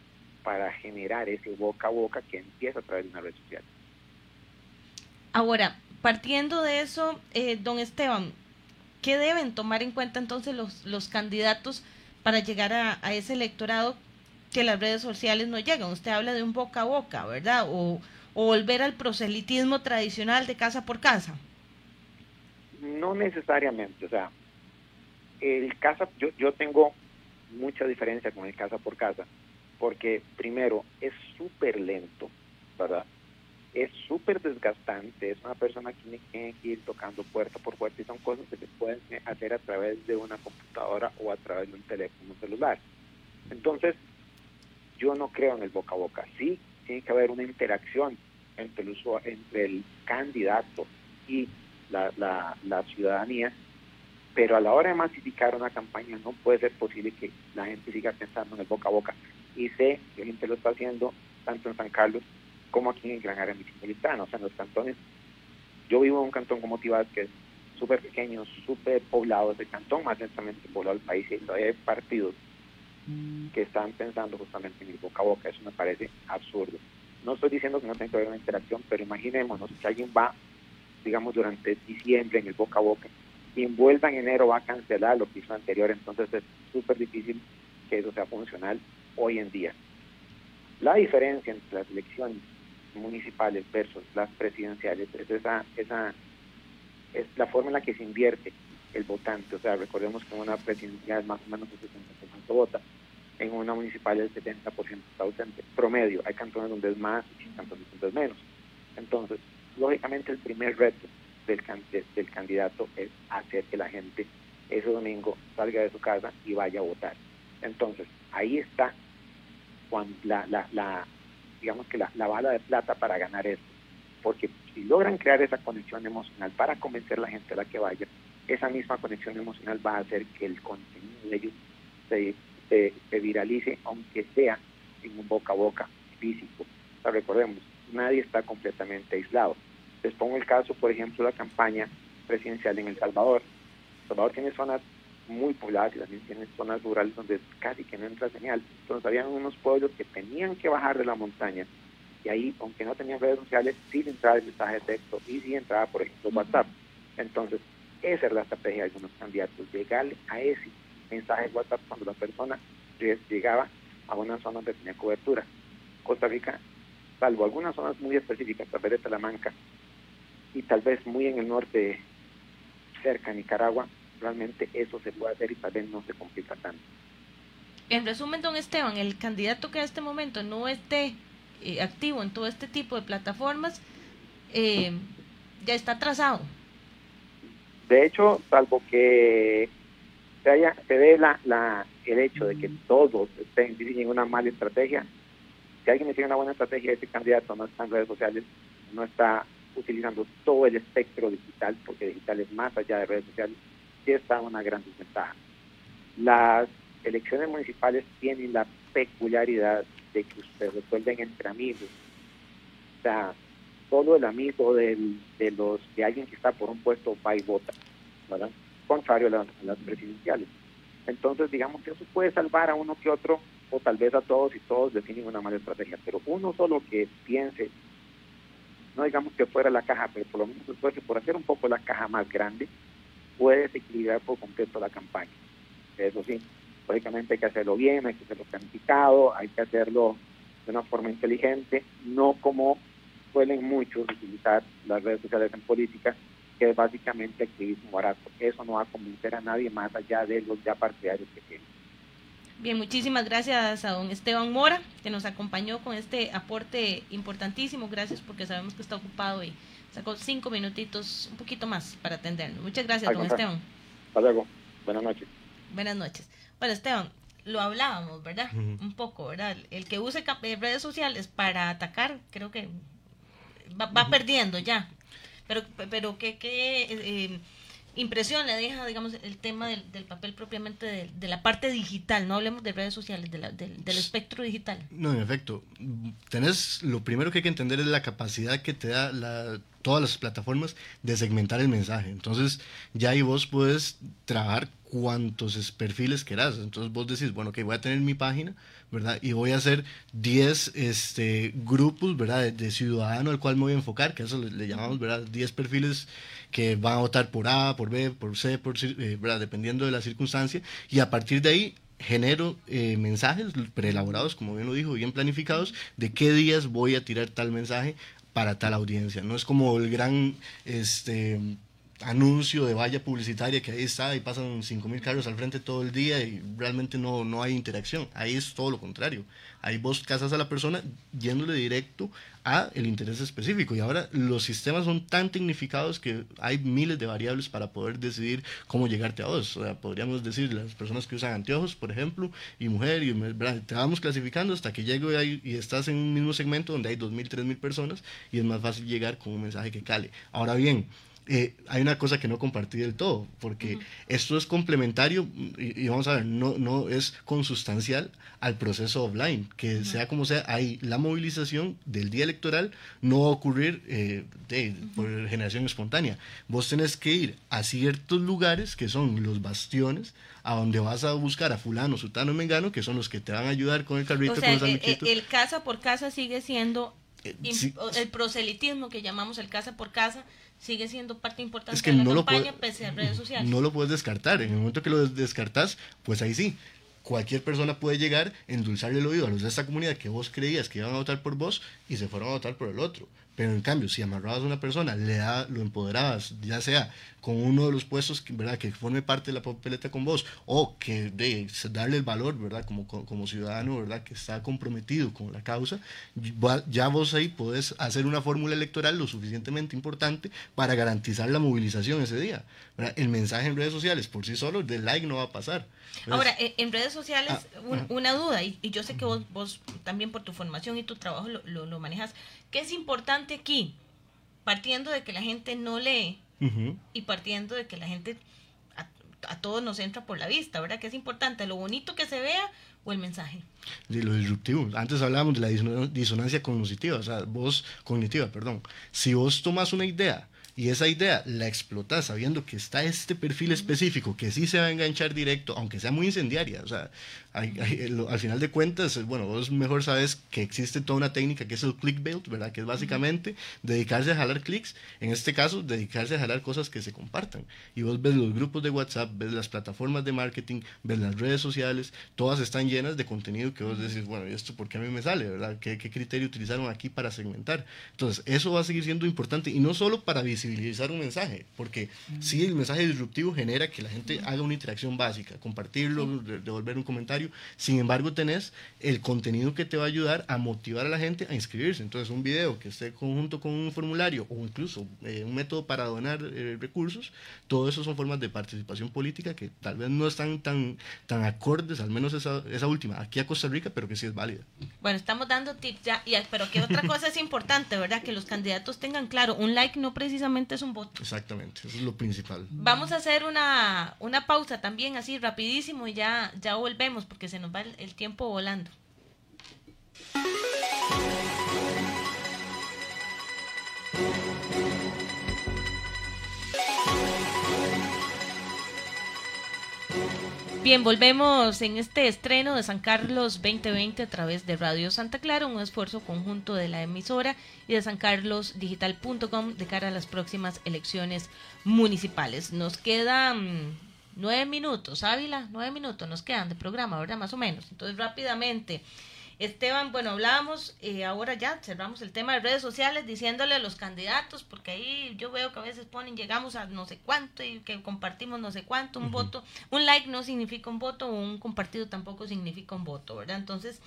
para generar ese boca a boca que empieza a través de una red social.
Ahora, partiendo de eso, eh, don Esteban, ¿qué deben tomar en cuenta entonces los, los candidatos para llegar a, ese electorado que las redes sociales no llegan? Usted habla de un boca a boca, ¿verdad? O, o volver al proselitismo tradicional de casa por casa.
No necesariamente, o sea, el casa, yo, yo tengo mucha diferencia con el casa por casa porque primero es súper lento, ¿verdad? Es súper desgastante, es una persona que tiene que ir tocando puerta por puerta y son cosas que se pueden hacer a través de una computadora o a través de un teléfono celular. Entonces, yo no creo en el boca a boca. Sí, tiene que haber una interacción entre el, entre el candidato y la, la ciudadanía, pero a la hora de masificar una campaña no puede ser posible que la gente siga pensando en el boca a boca y sé que la gente lo está haciendo tanto en San Carlos como aquí en Gran Área Metropolitana, o sea, en los cantones. Yo vivo en un cantón como Tibás, que es súper pequeño, súper poblado, es el cantón más densamente poblado del país y todavía hay partidos que están pensando justamente en el boca a boca, eso me parece absurdo. No estoy diciendo que no tenga que haber una interacción, pero imaginémonos que alguien va, digamos, durante diciembre en el boca a boca y en vuelta en enero va a cancelar lo que hizo anterior, entonces es súper difícil que eso sea funcional hoy en día. La diferencia entre las elecciones municipales versus las presidenciales es esa, esa es la forma en la que se invierte el votante. O sea, recordemos que en una presidencial más o menos el 60% vota, en una municipal el 70% está ausente. Promedio, hay cantones donde es más y cantones donde es menos. Entonces, lógicamente el primer reto del, del candidato es hacer que la gente ese domingo salga de su casa y vaya a votar. Entonces, ahí está la, la, la digamos que la, la, bala de plata para ganar esto. Porque si logran crear esa conexión emocional para convencer a la gente a la que vaya, esa misma conexión emocional va a hacer que el contenido de ellos se, se, viralice, aunque sea en un boca a boca físico. recordemos, nadie está completamente aislado. Les pongo el caso, por ejemplo, la campaña presidencial en El Salvador. El Salvador tiene zonas muy pobladas y también tiene zonas rurales donde casi que no entra señal. Entonces había unos pueblos que tenían que bajar de la montaña y ahí, aunque no tenían redes sociales, sí entraba el mensaje de texto y sí entraba, por ejemplo, WhatsApp. Entonces, esa es la estrategia de algunos candidatos, llegarle a ese mensaje de WhatsApp cuando la persona llegaba a una zona donde tenía cobertura. Costa Rica, salvo algunas zonas muy específicas, tal vez de Talamanca y tal vez muy en el norte, cerca de Nicaragua, realmente eso se puede hacer y tal vez no se complica tanto.
En resumen, don Esteban, el candidato que en este momento no esté eh, activo en todo este tipo de plataformas, eh, ya está atrasado.
De hecho, salvo que se, haya, se ve la, la, el hecho de que todos estén en una mala estrategia, si alguien tiene una buena estrategia, ese candidato no está en redes sociales, no está utilizando todo el espectro digital, porque digital es más allá de redes sociales, sí está una gran desventaja. Las elecciones municipales tienen la peculiaridad de que ustedes resuelven entre amigos. O sea, solo el amigo del, de los de alguien que está por un puesto va y vota, ¿verdad? Contrario a las, presidenciales. Entonces, digamos que eso puede salvar a uno que otro, o tal vez a todos, y todos definen una mala estrategia. Pero uno solo que piense, no digamos que fuera la caja, pero por lo menos esfuerce por hacer un poco la caja más grande, puede desequilibrar por completo la campaña. Eso sí, lógicamente hay que hacerlo bien, hay que hacerlo planificado, hay que hacerlo de una forma inteligente, no como suelen muchos utilizar las redes sociales en política, que es básicamente activismo barato. Eso no va a convencer a nadie más allá de los ya partidarios que tienen.
Bien, muchísimas gracias a don Esteban Mora, que nos acompañó con este aporte importantísimo. Gracias porque sabemos que está ocupado y sacó cinco minutitos, un poquito más para atendernos. Muchas gracias, don Esteban.
Hasta luego. Buenas noches.
Buenas noches. Bueno, Esteban, lo hablábamos, ¿verdad? Un poco, ¿verdad? El que use redes sociales para atacar, creo que va, perdiendo ya. Pero, pero ¿qué, qué eh, impresión le deja, digamos, el tema del, papel propiamente de, la parte digital? No hablemos de redes sociales, del, del, espectro digital.
No, en efecto. Tenés, lo primero que hay que entender es la capacidad que te da la, todas las plataformas de segmentar el mensaje. Entonces, ya ahí vos puedes trabajar cuantos perfiles querás. Entonces vos decís, bueno, que voy a tener mi página, ¿verdad? Y voy a hacer 10 este, grupos, ¿verdad? De, ciudadano al cual me voy a enfocar, que eso le, llamamos, ¿verdad? 10 perfiles que van a votar por A, por B, por C, por, eh, ¿verdad? Dependiendo de la circunstancia. Y a partir de ahí genero eh, mensajes preelaborados, como bien lo dijo, bien planificados, de qué días voy a tirar tal mensaje para tal audiencia. No es como el gran este, anuncio de valla publicitaria que ahí está y pasan 5.000 carros al frente todo el día y realmente no, no hay interacción. Ahí es todo lo contrario. Ahí vos casas a la persona yéndole directo a el interés específico. Y ahora los sistemas son tan tecnificados que hay miles de variables para poder decidir cómo llegarte a vos. O sea, podríamos decir las personas que usan anteojos, por ejemplo, y mujer, y te vamos clasificando hasta que llego y, y estás en un mismo segmento donde hay 2.000, 3.000 personas y es más fácil llegar con un mensaje que cale. Ahora bien, eh, hay una cosa que no compartí del todo, porque esto es complementario y, vamos a ver, no, no es consustancial al proceso offline, que sea como sea, hay la movilización del día electoral no va a ocurrir eh, por generación espontánea. Vos tenés que ir a ciertos lugares que son los bastiones, a donde vas a buscar a fulano, sutano, mengano, que son los que te van a ayudar con el carrito, con los
el, el, casa por casa sigue siendo eh, el proselitismo que llamamos el casa por casa sigue siendo parte importante de la campaña pese a redes sociales.
No lo puedes descartar. En el momento que lo descartas, pues ahí sí. Cualquier persona puede llegar, endulzarle el oído a los de esta comunidad que vos creías que iban a votar por vos y se fueron a votar por el otro. Pero en cambio, si amarrabas a una persona, le da, lo empoderabas, ya sea con uno de los puestos ¿verdad? que forme parte de la papeleta con vos, o que de darle el valor, ¿verdad? Como, como, ciudadano, ¿verdad? Que está comprometido con la causa, ya vos ahí podés hacer una fórmula electoral lo suficientemente importante para garantizar la movilización ese día. El mensaje en redes sociales por sí solo, de like no va a pasar.
Ahora, en redes sociales, ah, una duda, y, yo sé que vos, vos también por tu formación y tu trabajo lo, lo, lo manejas, ¿Qué es importante aquí? Partiendo de que la gente no lee y partiendo de que la gente a, todos nos entra por la vista, ¿verdad? ¿Qué es importante? ¿Lo bonito que se vea o el mensaje?
Sí, lo disruptivo. Antes hablábamos de la disonancia cognitiva, o sea, voz cognitiva, perdón. Si vos tomas una idea y esa idea la explotas sabiendo que está este perfil específico que sí se va a enganchar directo, aunque sea muy incendiaria. O sea, al final de cuentas, bueno, vos mejor sabes que existe toda una técnica que es el clickbait, ¿verdad? Que es básicamente dedicarse a jalar clics, en este caso, dedicarse a jalar cosas que se compartan. Y vos ves los grupos de WhatsApp, ves las plataformas de marketing, ves las redes sociales, todas están llenas de contenido que vos decís, bueno, ¿y esto por qué a mí me sale, verdad? ¿Qué, qué criterio utilizaron aquí para segmentar? Entonces, eso va a seguir siendo importante y no solo para visibilizar un mensaje, porque sí, el mensaje disruptivo genera que la gente haga una interacción básica, compartirlo, devolver un comentario sin embargo, tenés el contenido que te va a ayudar a motivar a la gente a inscribirse. Entonces, un video que esté conjunto con un formulario o incluso eh, un método para donar eh, recursos, todo eso son formas de participación política que tal vez no están tan, tan acordes, al menos esa, esa última, aquí a Costa Rica, pero que sí es válida.
Bueno, estamos dando tips ya, pero que otra cosa es importante, ¿verdad? Que los candidatos tengan claro, un like no precisamente es un voto.
Exactamente, eso es lo principal.
Vamos a hacer una, una pausa también, así rapidísimo, y ya, ya volvemos porque se nos va el, tiempo volando. Bien, volvemos en este estreno de San Carlos 2020 a través de Radio Santa Clara, un esfuerzo conjunto de la emisora y de sancarlosdigital.com de cara a las próximas elecciones municipales. Nos quedan nueve minutos, Ávila, nueve minutos nos quedan de programa, ¿verdad? Más o menos. Entonces, rápidamente. Esteban, bueno, hablábamos, eh, ahora ya cerramos el tema de redes sociales diciéndole a los candidatos, porque ahí yo veo que a veces ponen, llegamos a no sé cuánto y que compartimos no sé cuánto, un voto, un like no significa un voto, un compartido tampoco significa un voto, ¿verdad? Entonces,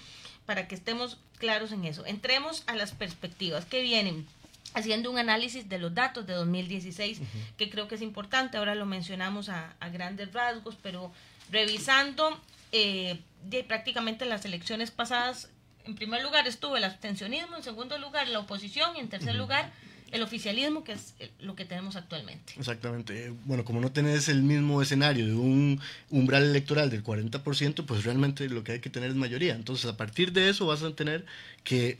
para que estemos claros en eso, entremos a las perspectivas que vienen haciendo un análisis de los datos de 2016, que creo que es importante, ahora lo mencionamos a, a grandes rasgos, pero revisando eh, de prácticamente las elecciones pasadas, en primer lugar estuvo el abstencionismo, en segundo lugar la oposición y en tercer lugar el oficialismo, que es lo que tenemos actualmente.
Exactamente. Bueno, como no tenés el mismo escenario de un umbral electoral del 40%, pues realmente lo que hay que tener es mayoría. Entonces, a partir de eso vas a tener que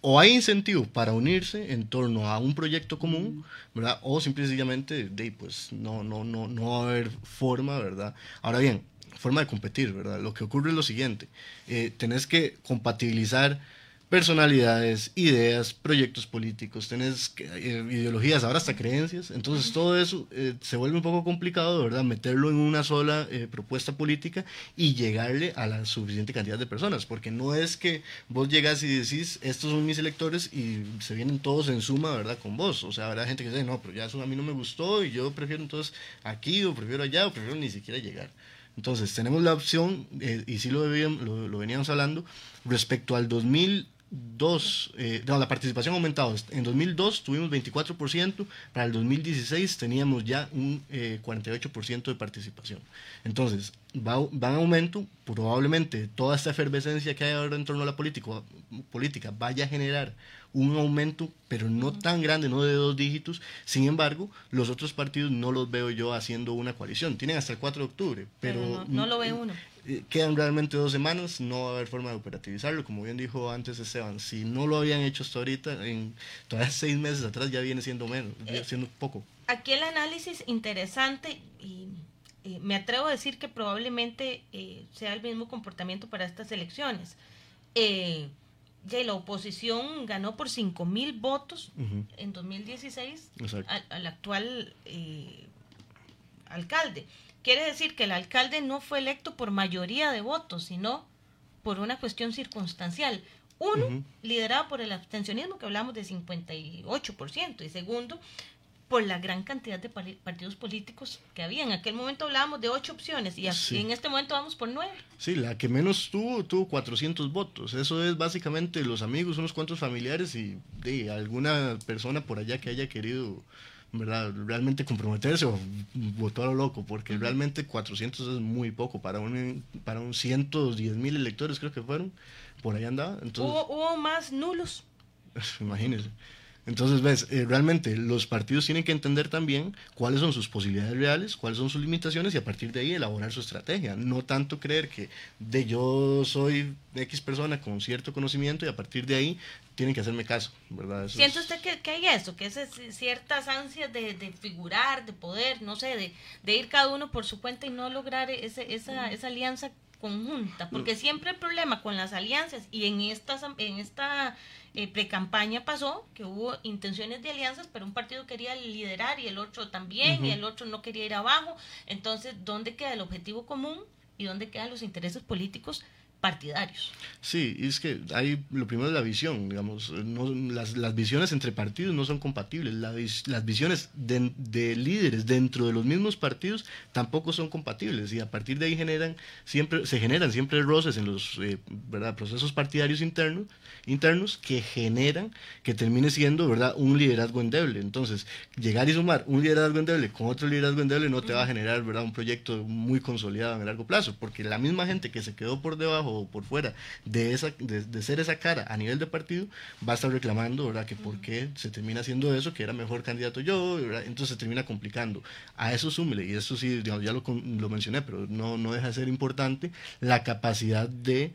o hay incentivo para unirse en torno a un proyecto común, ¿verdad? O simplemente, de, pues no, no, no, no va a haber forma, ¿verdad? Ahora bien, forma de competir, ¿verdad? Lo que ocurre es lo siguiente, eh, tenés que compatibilizar personalidades, ideas, proyectos políticos, tenés eh, ideologías, ahora hasta creencias, entonces todo eso eh, se vuelve un poco complicado, ¿verdad? Meterlo en una sola propuesta política y llegarle a la suficiente cantidad de personas, porque no es que vos llegas y decís, estos son mis electores y se vienen todos en suma, ¿verdad? Con vos, o sea, habrá gente que dice, no, pero ya eso a mí no me gustó y yo prefiero entonces aquí o prefiero allá o prefiero ni siquiera llegar. Entonces, tenemos la opción, eh, y sí lo, lo, veníamos hablando, respecto al 2002, eh, la participación ha aumentado. En 2002 tuvimos 24%, para el 2016 teníamos ya un 48% eh, de participación. Entonces, va, va en aumento, probablemente toda esta efervescencia que hay ahora en torno a la política, política vaya a generar un aumento, pero no tan grande, no de dos dígitos. Sin embargo, los otros partidos no los veo yo haciendo una coalición. Tienen hasta el 4 de octubre, pero,
no, lo ve uno.
Eh, quedan realmente dos semanas, no va a haber forma de operativizarlo, como bien dijo antes Esteban. Si no lo habían hecho hasta ahorita, en todavía <laughs> seis meses atrás ya viene siendo menos, eh, siendo poco.
Aquí el análisis interesante y me atrevo a decir que probablemente eh, sea el mismo comportamiento para estas elecciones. Eh, ya la oposición ganó por 5 mil votos en 2016 al, actual eh, alcalde. Quiere decir que el alcalde no fue electo por mayoría de votos, sino por una cuestión circunstancial. Uno, liderado por el abstencionismo, que hablamos de 58%, y segundo, por la gran cantidad de partidos políticos que había. En aquel momento hablábamos de ocho opciones y, en este momento vamos por nueve.
Sí, la que menos tuvo, tuvo 400 votos. Eso es básicamente los amigos, unos cuantos familiares y de alguna persona por allá que haya querido ¿verdad? realmente comprometerse o votar a lo loco, porque realmente 400 es muy poco para un, para un 110 mil electores, creo que fueron, por ahí andaba. Entonces,
hubo, hubo más nulos. <laughs>
Imagínense. Entonces, ves, eh, realmente los partidos tienen que entender también cuáles son sus posibilidades reales, cuáles son sus limitaciones y a partir de ahí elaborar su estrategia. No tanto creer que de yo soy X persona con cierto conocimiento y a partir de ahí tienen que hacerme caso, ¿verdad?
¿Siente usted que, hay eso, que es ciertas ansias de, figurar, de poder, no sé, de, ir cada uno por su cuenta y no lograr ese, esa, esa alianza conjunta? Porque siempre el problema con las alianzas y en, estas, en esta eh, pre-campaña pasó que hubo intenciones de alianzas, pero un partido quería liderar y el otro también, y el otro no quería ir abajo. Entonces, ¿dónde queda el objetivo común y dónde quedan los intereses políticos? Partidarios.
Sí, es que hay lo primero es la visión, digamos, no, las, las, visiones entre partidos no son compatibles, las visiones de, líderes dentro de los mismos partidos tampoco son compatibles y a partir de ahí generan siempre se generan siempre roces en los eh, ¿verdad? procesos partidarios internos internos que generan que termine siendo verdad un liderazgo endeble. Entonces, llegar y sumar un liderazgo endeble con otro liderazgo endeble no te va a generar verdad un proyecto muy consolidado en el largo plazo, porque la misma gente que se quedó por debajo o por fuera de, esa, de, ser esa cara a nivel de partido, va a estar reclamando, ¿verdad? Que por qué se termina haciendo eso, que era mejor candidato yo, entonces se termina complicando. A eso súmele, y eso sí, ya lo, mencioné, pero no deja de ser importante, la capacidad de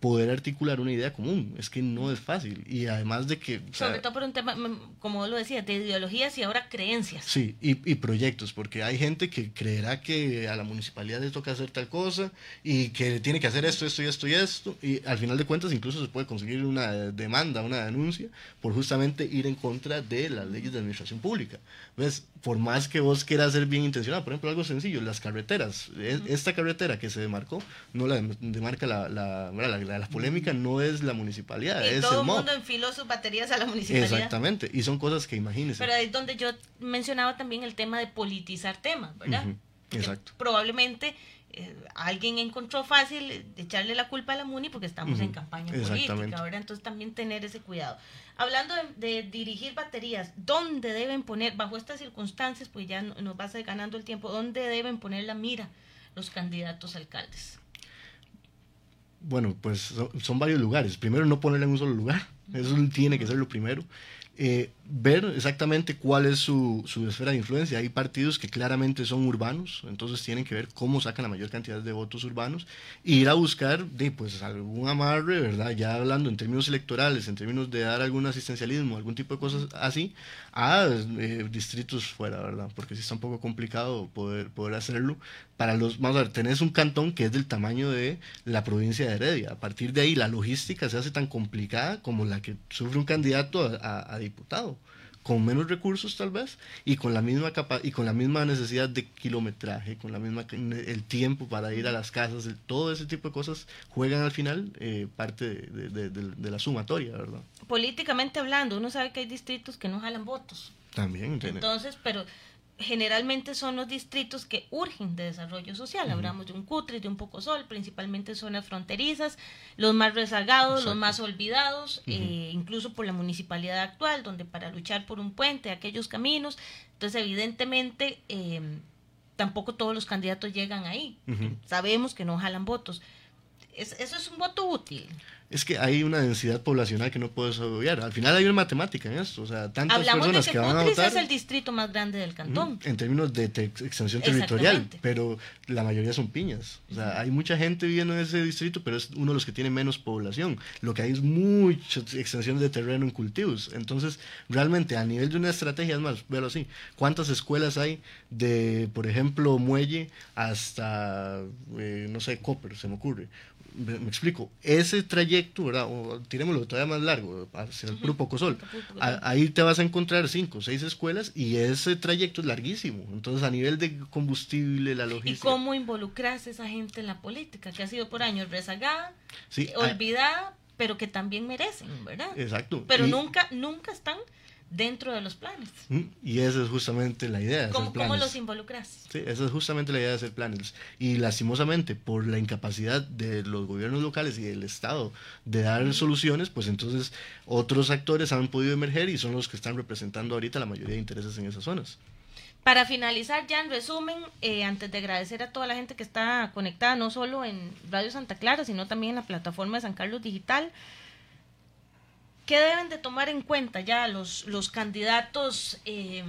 poder articular una idea común. Es que no es fácil. Y además de que...
Sobre todo por un tema, mm, como lo decía, de ideologías y ahora creencias.
Sí, y, y, proyectos, porque hay gente que creerá que a la municipalidad le toca hacer tal cosa y que tiene que hacer esto, esto y esto y esto. Y al final de cuentas incluso se puede conseguir una demanda, una denuncia, por justamente ir en contra de las leyes de administración pública. ¿Ves? Por más que vos quieras ser bien intencionado, por ejemplo, algo sencillo, las carreteras. E, esta carretera que se demarcó, no la demarca la, la, la la, polémica no es la municipalidad,
y
es
todo el mundo enfiló sus baterías a la municipalidad.
Exactamente, y son cosas que imagínense.
Pero es donde yo mencionaba también el tema de politizar temas, ¿verdad?
Exacto.
Probablemente eh, alguien encontró fácil echarle la culpa a la MUNI porque estamos en campaña política, ¿verdad? Entonces también tener ese cuidado. Hablando de, dirigir baterías, ¿dónde deben poner, bajo estas circunstancias, pues ya nos va a ganando el tiempo, ¿dónde deben poner la mira los candidatos alcaldes?
Bueno, pues son, varios lugares. Primero, no ponerla en un solo lugar. Eso tiene que ser lo primero. Eh, ver exactamente cuál es su, su, esfera de influencia. Hay partidos que claramente son urbanos, entonces tienen que ver cómo sacan la mayor cantidad de votos urbanos e ir a buscar de, pues, algún amarre, ¿verdad? Ya hablando en términos electorales, en términos de dar algún asistencialismo, algún tipo de cosas así, a eh, distritos fuera, ¿verdad? Porque sí está un poco complicado poder, poder hacerlo. Para los, vamos a ver, tenés un cantón que es del tamaño de la provincia de Heredia. A partir de ahí la logística se hace tan complicada como la que sufre un candidato a, a diputado con menos recursos tal vez y con la misma capa y con la misma necesidad de kilometraje, con la misma el tiempo para ir a las casas, todo ese tipo de cosas juegan al final eh, parte de, de, la sumatoria, ¿verdad?
Políticamente hablando, uno sabe que hay distritos que no jalan votos.
También.
Entonces, pero generalmente son los distritos que urgen de desarrollo social. Hablamos de un Cutre, de un Poco Sol, principalmente zonas fronterizas, los más rezagados, los más olvidados, eh, incluso por la municipalidad actual, donde para luchar por un puente, aquellos caminos, entonces evidentemente eh, tampoco todos los candidatos llegan ahí. Sabemos que no jalan votos. eso es un voto útil
es que hay una densidad poblacional que no puedes obviar. Al final hay una matemática en esto, o sea, tantas personas que, van a votar.
es el distrito más grande del cantón.
En términos de extensión territorial, pero la mayoría son piñas. O sea, hay mucha gente viviendo en ese distrito, pero es uno de los que tiene menos población. Lo que hay es mucha extensión de terreno en cultivos. Entonces, realmente, a nivel de una estrategia, es más, verlo así, ¿cuántas escuelas hay de, por ejemplo, Muelle hasta, eh, no sé, Copper, se me ocurre? Me, explico, ese trayecto, ¿verdad? O tirémoslo todavía más largo, hacia el Grupo Cosol, ahí te vas a encontrar cinco seis escuelas y ese trayecto es larguísimo. Entonces, a nivel de combustible, la logística.
¿Y cómo involucrarse esa gente en la política, que ha sido por años rezagada, olvidada, pero que también merecen, ¿verdad?
Exacto.
Pero nunca, nunca están dentro de los planes. Mm,
y esa es justamente la idea. De
¿Cómo, ¿Cómo, los involucras?
Sí, esa es justamente la idea de hacer planes. Y lastimosamente, por la incapacidad de los gobiernos locales y del Estado de dar soluciones, pues entonces otros actores han podido emerger y son los que están representando ahorita la mayoría de intereses en esas zonas.
Para finalizar, ya en resumen, eh, antes de agradecer a toda la gente que está conectada, no solo en Radio Santa Clara, sino también en la plataforma de San Carlos Digital, ¿Qué deben de tomar en cuenta ya los, los candidatos eh,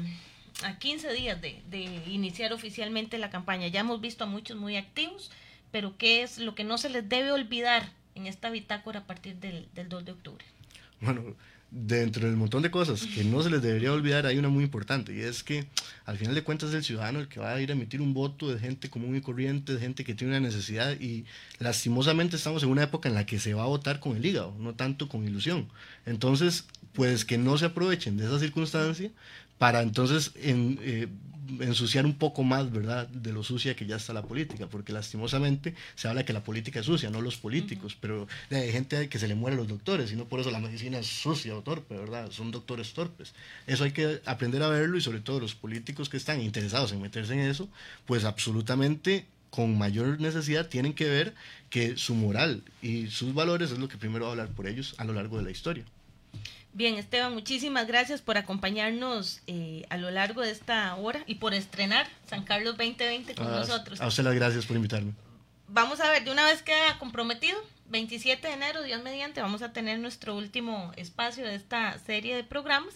a 15 días de, iniciar oficialmente la campaña? Ya hemos visto a muchos muy activos, pero ¿qué es lo que no se les debe olvidar en esta bitácora a partir del, del 2 de octubre?
Bueno, dentro del montón de cosas que no se les debería olvidar, hay una muy importante, y es que al final de cuentas es el ciudadano el que va a ir a emitir un voto de gente común y corriente, de gente que tiene una necesidad, y lastimosamente estamos en una época en la que se va a votar con el hígado, no tanto con ilusión. Entonces, pues que no se aprovechen de esa circunstancia para entonces en, eh, ensuciar un poco más, ¿verdad?, de lo sucia que ya está la política, porque lastimosamente se habla que la política es sucia, no los políticos, pero hay gente que se le mueren los doctores, y no por eso la medicina es sucia o torpe, ¿verdad? Son doctores torpes. Eso hay que aprender a verlo y sobre todo los políticos que están interesados en meterse en eso, pues absolutamente con mayor necesidad tienen que ver que su moral y sus valores es lo que primero va a hablar por ellos a lo largo de la historia.
Bien, Esteban, muchísimas gracias por acompañarnos eh, a lo largo de esta hora y por estrenar San Carlos 2020 con ah, nosotros.
A usted las gracias por invitarme.
Vamos a ver, de una vez queda comprometido, 27 de enero, Dios mediante, vamos a tener nuestro último espacio de esta serie de programas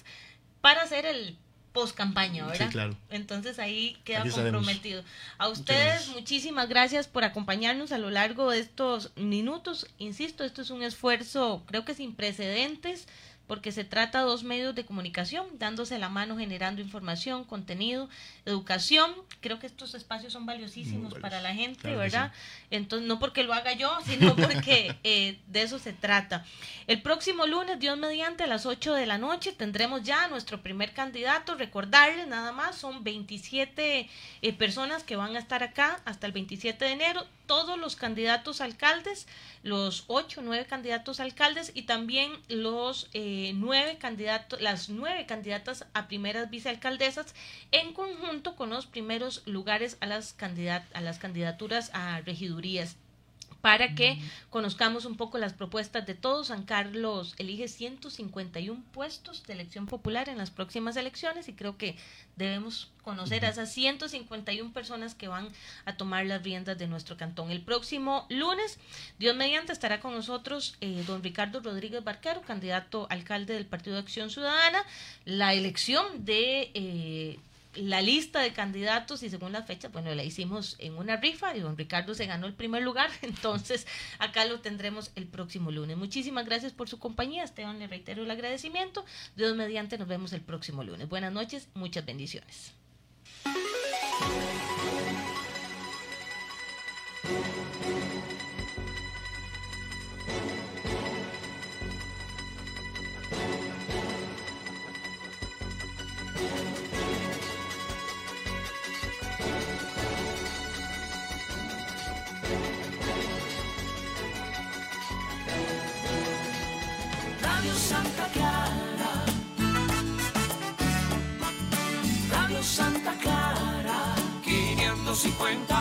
para hacer el post campaña, ¿verdad?
Sí, claro.
Entonces ahí queda
Aquí
comprometido. A ustedes, muchísimas gracias por acompañarnos a lo largo de estos minutos. Insisto, esto es un esfuerzo, creo que sin precedentes, porque se trata de dos medios de comunicación, dándose la mano, generando información, contenido, educación. Creo que estos espacios son valiosísimos para la gente,
Claro
¿verdad? Entonces, no porque lo haga yo, sino <laughs> porque eh, de eso se trata. El próximo lunes, Dios mediante, a las 8 de la noche, tendremos ya a nuestro primer candidato. Recordarles nada más, son 27 eh, personas que van a estar acá hasta el 27 de enero. Todos los candidatos alcaldes, los 8, 9 candidatos alcaldes y también los eh, 9 candidatos, las 9 candidatas a primeras vicealcaldesas en conjunto con los primeros lugares a las, a las candidaturas a regidurías para que conozcamos un poco las propuestas de todos. San Carlos elige 151 puestos de elección popular en las próximas elecciones y creo que debemos conocer a esas 151 personas que van a tomar las riendas de nuestro cantón. El próximo lunes, Dios mediante, estará con nosotros eh, don Ricardo Rodríguez Barquero, candidato alcalde del Partido de Acción Ciudadana. La elección de... Eh, la lista de candidatos y según las fechas, bueno, la hicimos en una rifa y don Ricardo se ganó el primer lugar, <laughs> entonces acá lo tendremos el próximo lunes. Muchísimas gracias por su compañía, Esteban, le reitero el agradecimiento. Dios mediante, nos vemos el próximo lunes. Buenas noches, muchas bendiciones.
150.